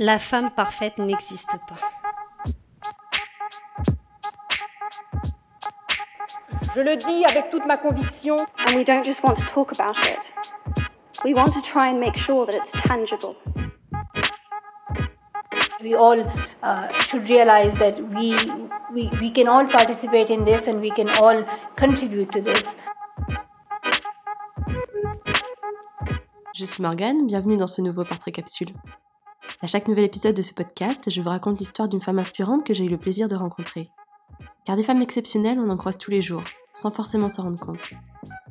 La femme parfaite n'existe pas. Je le dis avec toute ma conviction. And we don't just want to talk about it. We want to try and make sure that it's tangible. We all uh, should realize that we, we, we can all participate in this and we can all contribute to this. Je suis Morgane, bienvenue dans ce nouveau portrait capsule. À chaque nouvel épisode de ce podcast, je vous raconte l'histoire d'une femme inspirante que j'ai eu le plaisir de rencontrer. Car des femmes exceptionnelles, on en croise tous les jours, sans forcément s'en rendre compte.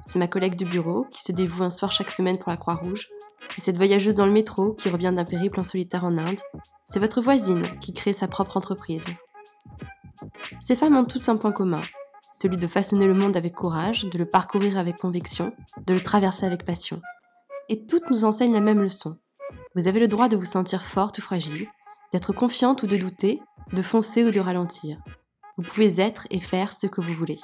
C'est ma collègue du bureau qui se dévoue un soir chaque semaine pour la Croix-Rouge. C'est cette voyageuse dans le métro qui revient d'un périple en solitaire en Inde. C'est votre voisine qui crée sa propre entreprise. Ces femmes ont toutes un point commun, celui de façonner le monde avec courage, de le parcourir avec conviction, de le traverser avec passion. Et toutes nous enseignent la même leçon. Vous avez le droit de vous sentir forte ou fragile, d'être confiante ou de douter, de foncer ou de ralentir. Vous pouvez être et faire ce que vous voulez.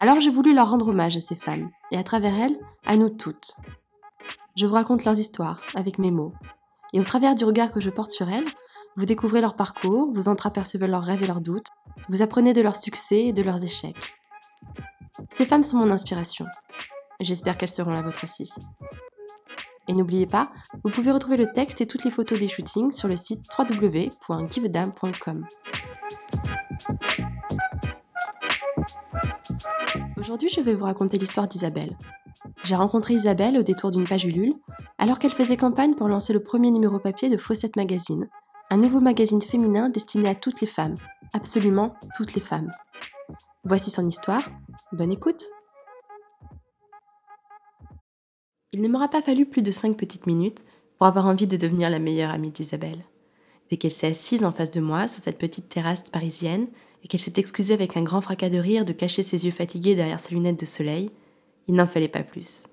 Alors j'ai voulu leur rendre hommage à ces femmes, et à travers elles, à nous toutes. Je vous raconte leurs histoires, avec mes mots. Et au travers du regard que je porte sur elles, vous découvrez leur parcours, vous entreapercevez leurs rêves et leurs doutes, vous apprenez de leurs succès et de leurs échecs. Ces femmes sont mon inspiration. J'espère qu'elles seront la vôtre aussi. Et n'oubliez pas, vous pouvez retrouver le texte et toutes les photos des shootings sur le site www.givedam.com. Aujourd'hui, je vais vous raconter l'histoire d'Isabelle. J'ai rencontré Isabelle au détour d'une page Ulule, alors qu'elle faisait campagne pour lancer le premier numéro papier de Fawcett Magazine, un nouveau magazine féminin destiné à toutes les femmes, absolument toutes les femmes. Voici son histoire, bonne écoute Il ne m'aura pas fallu plus de cinq petites minutes pour avoir envie de devenir la meilleure amie d'Isabelle. Dès qu'elle s'est assise en face de moi sur cette petite terrasse parisienne et qu'elle s'est excusée avec un grand fracas de rire de cacher ses yeux fatigués derrière ses lunettes de soleil, il n'en fallait pas plus.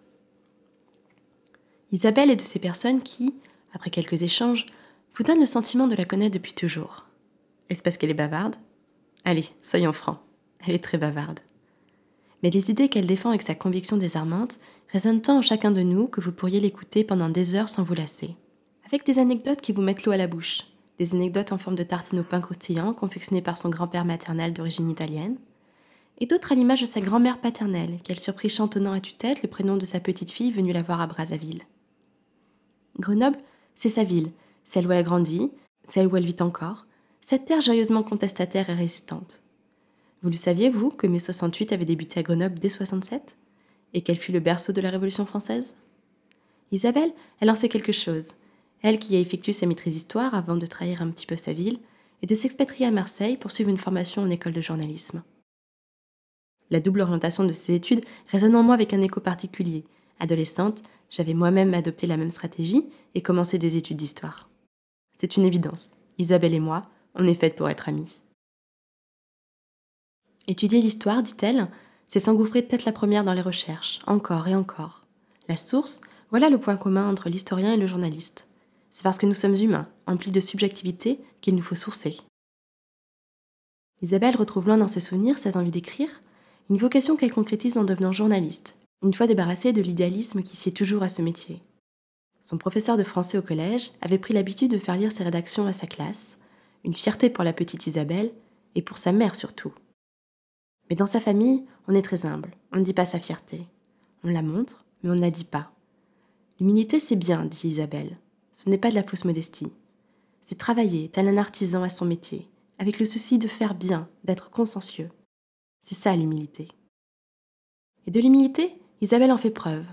Isabelle est de ces personnes qui, après quelques échanges, vous donnent le sentiment de la connaître depuis toujours. Est-ce parce qu'elle est bavarde? Allez, soyons francs, elle est très bavarde. Mais les idées qu'elle défend avec sa conviction désarmante résonnent tant en chacun de nous que vous pourriez l'écouter pendant des heures sans vous lasser. Avec des anecdotes qui vous mettent l'eau à la bouche, des anecdotes en forme de tartine au pain croustillant confectionnées par son grand-père maternel d'origine italienne, et d'autres à l'image de sa grand-mère paternelle, qu'elle surprit chantonnant à tue-tête le prénom de sa petite fille venue la voir à Brazzaville. Grenoble, c'est sa ville, celle où elle a grandi, celle où elle vit encore, cette terre joyeusement contestataire et résistante. Vous le saviez, vous, que mai 68 avait débuté à Grenoble dès 67 Et qu'elle fut le berceau de la Révolution française? Isabelle, elle en sait quelque chose, elle qui a effectué sa maîtrise histoire avant de trahir un petit peu sa ville et de s'expatrier à Marseille pour suivre une formation en école de journalisme. La double orientation de ses études résonne en moi avec un écho particulier. Adolescente, j'avais moi-même adopté la même stratégie et commencé des études d'histoire. C'est une évidence. Isabelle et moi, on est faites pour être amies. Étudier l'histoire, dit-elle, c'est s'engouffrer tête la première dans les recherches, encore et encore. La source, voilà le point commun entre l'historien et le journaliste. C'est parce que nous sommes humains, emplis de subjectivité, qu'il nous faut sourcer. Isabelle retrouve loin dans ses souvenirs cette envie d'écrire, une vocation qu'elle concrétise en devenant journaliste, une fois débarrassée de l'idéalisme qui sied toujours à ce métier. Son professeur de français au collège avait pris l'habitude de faire lire ses rédactions à sa classe, une fierté pour la petite Isabelle et pour sa mère surtout. Mais dans sa famille, on est très humble, on ne dit pas sa fierté. On la montre, mais on ne la dit pas. L'humilité, c'est bien, dit Isabelle. Ce n'est pas de la fausse modestie. C'est travailler, tel un artisan à son métier, avec le souci de faire bien, d'être consciencieux. C'est ça l'humilité. Et de l'humilité, Isabelle en fait preuve.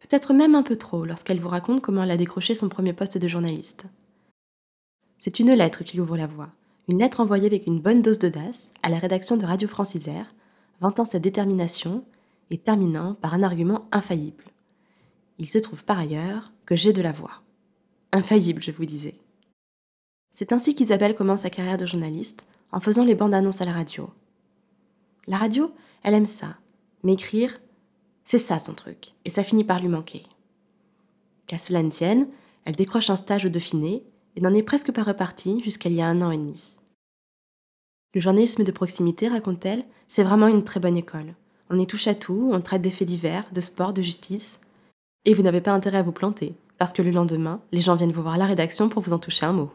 Peut-être même un peu trop lorsqu'elle vous raconte comment elle a décroché son premier poste de journaliste. C'est une lettre qui lui ouvre la voie. Une lettre envoyée avec une bonne dose d'audace à la rédaction de Radio France Isère, vantant sa détermination et terminant par un argument infaillible. Il se trouve par ailleurs que j'ai de la voix. Infaillible, je vous disais. C'est ainsi qu'Isabelle commence sa carrière de journaliste, en faisant les bandes annonces à la radio. La radio, elle aime ça, mais écrire, c'est ça son truc, et ça finit par lui manquer. Qu'à cela ne tienne, elle décroche un stage au Dauphiné et n'en est presque pas repartie jusqu'à il y a un an et demi. Le journalisme de proximité, raconte-t-elle, c'est vraiment une très bonne école. On y touche à tout, on traite des faits divers, de sport, de justice. Et vous n'avez pas intérêt à vous planter parce que le lendemain, les gens viennent vous voir à la rédaction pour vous en toucher un mot.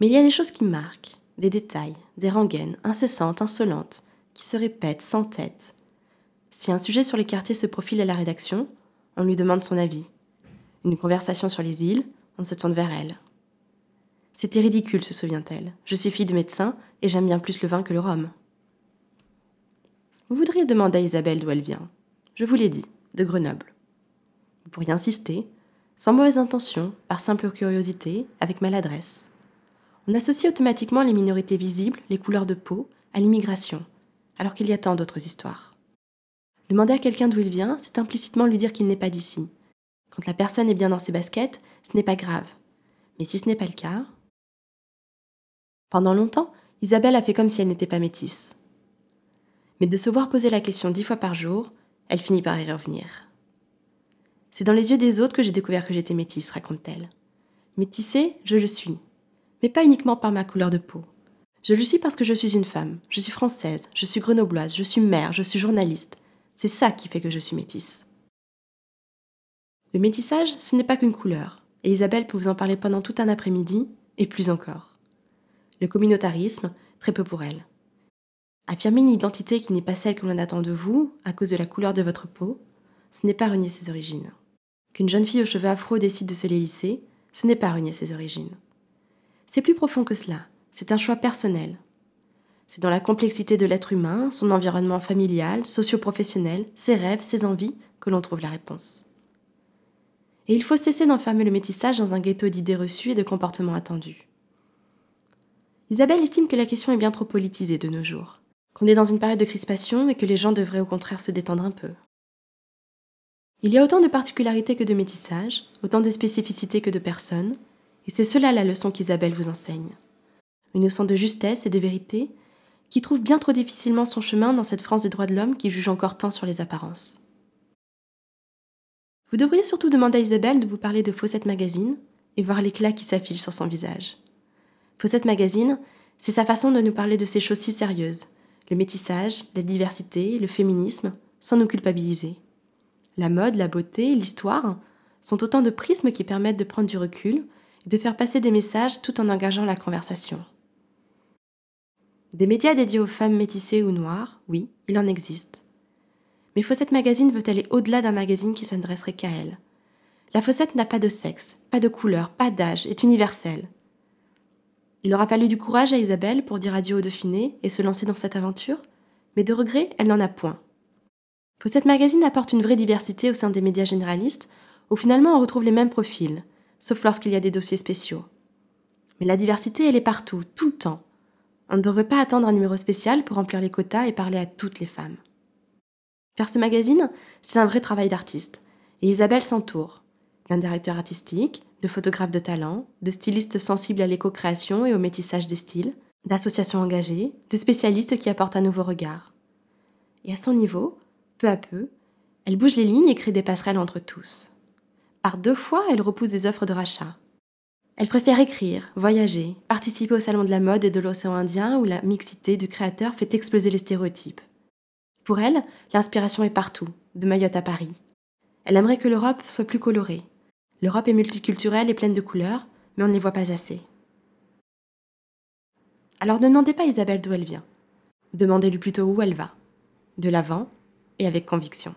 Mais il y a des choses qui marquent, des détails, des rengaines incessantes, insolentes, qui se répètent sans tête. Si un sujet sur les quartiers se profile à la rédaction, on lui demande son avis. Une conversation sur les îles, on se tourne vers elle. C'était ridicule, se souvient-elle. Je suis fille de médecin et j'aime bien plus le vin que le rhum. Vous voudriez demander à Isabelle d'où elle vient. Je vous l'ai dit, de Grenoble. Vous pourriez insister, sans mauvaise intention, par simple curiosité, avec maladresse. On associe automatiquement les minorités visibles, les couleurs de peau, à l'immigration, alors qu'il y a tant d'autres histoires. Demander à quelqu'un d'où il vient, c'est implicitement lui dire qu'il n'est pas d'ici. Quand la personne est bien dans ses baskets, ce n'est pas grave. Mais si ce n'est pas le cas. Pendant longtemps, Isabelle a fait comme si elle n'était pas métisse. Mais de se voir poser la question dix fois par jour, elle finit par y revenir. C'est dans les yeux des autres que j'ai découvert que j'étais métisse, raconte-t-elle. Métissée, je le suis. Mais pas uniquement par ma couleur de peau. Je le suis parce que je suis une femme, je suis française, je suis grenobloise, je suis mère, je suis journaliste. C'est ça qui fait que je suis métisse. Le métissage, ce n'est pas qu'une couleur, et Isabelle peut vous en parler pendant tout un après-midi, et plus encore. Le communautarisme, très peu pour elle. Affirmer une identité qui n'est pas celle que l'on attend de vous, à cause de la couleur de votre peau, ce n'est pas renier ses origines. Qu'une jeune fille aux cheveux afro décide de se les lisser, ce n'est pas renier ses origines. C'est plus profond que cela, c'est un choix personnel. C'est dans la complexité de l'être humain, son environnement familial, socio-professionnel, ses rêves, ses envies, que l'on trouve la réponse. Et il faut cesser d'enfermer le métissage dans un ghetto d'idées reçues et de comportements attendus. Isabelle estime que la question est bien trop politisée de nos jours, qu'on est dans une période de crispation et que les gens devraient au contraire se détendre un peu. Il y a autant de particularités que de métissage, autant de spécificités que de personnes, et c'est cela la leçon qu'Isabelle vous enseigne. Une leçon de justesse et de vérité qui trouve bien trop difficilement son chemin dans cette France des droits de l'homme qui juge encore tant sur les apparences. Vous devriez surtout demander à Isabelle de vous parler de Fawcett Magazine et voir l'éclat qui s'affiche sur son visage. Fawcett Magazine, c'est sa façon de nous parler de ces choses si sérieuses, le métissage, la diversité, le féminisme, sans nous culpabiliser. La mode, la beauté, l'histoire sont autant de prismes qui permettent de prendre du recul et de faire passer des messages tout en engageant la conversation. Des médias dédiés aux femmes métissées ou noires, oui, il en existe. Mais Fossette Magazine veut aller au-delà d'un magazine qui s'adresserait qu'à elle. La Fossette n'a pas de sexe, pas de couleur, pas d'âge, est universelle. Il aura fallu du courage à Isabelle pour dire adieu au Dauphiné et se lancer dans cette aventure, mais de regret, elle n'en a point. Fawcett Magazine apporte une vraie diversité au sein des médias généralistes, où finalement on retrouve les mêmes profils, sauf lorsqu'il y a des dossiers spéciaux. Mais la diversité, elle est partout, tout le temps. On ne devrait pas attendre un numéro spécial pour remplir les quotas et parler à toutes les femmes. Faire ce magazine, c'est un vrai travail d'artiste. Et Isabelle s'entoure d'un directeur artistique, de photographes de talent, de stylistes sensibles à l'éco-création et au métissage des styles, d'associations engagées, de spécialistes qui apportent un nouveau regard. Et à son niveau, peu à peu, elle bouge les lignes et crée des passerelles entre tous. Par deux fois, elle repousse des offres de rachat. Elle préfère écrire, voyager, participer au salon de la mode et de l'océan Indien où la mixité du créateur fait exploser les stéréotypes. Pour elle, l'inspiration est partout, de Mayotte à Paris. Elle aimerait que l'Europe soit plus colorée. L'Europe est multiculturelle et pleine de couleurs, mais on ne les voit pas assez. Alors ne demandez pas à Isabelle d'où elle vient. Demandez-lui plutôt où elle va. De l'avant et avec conviction.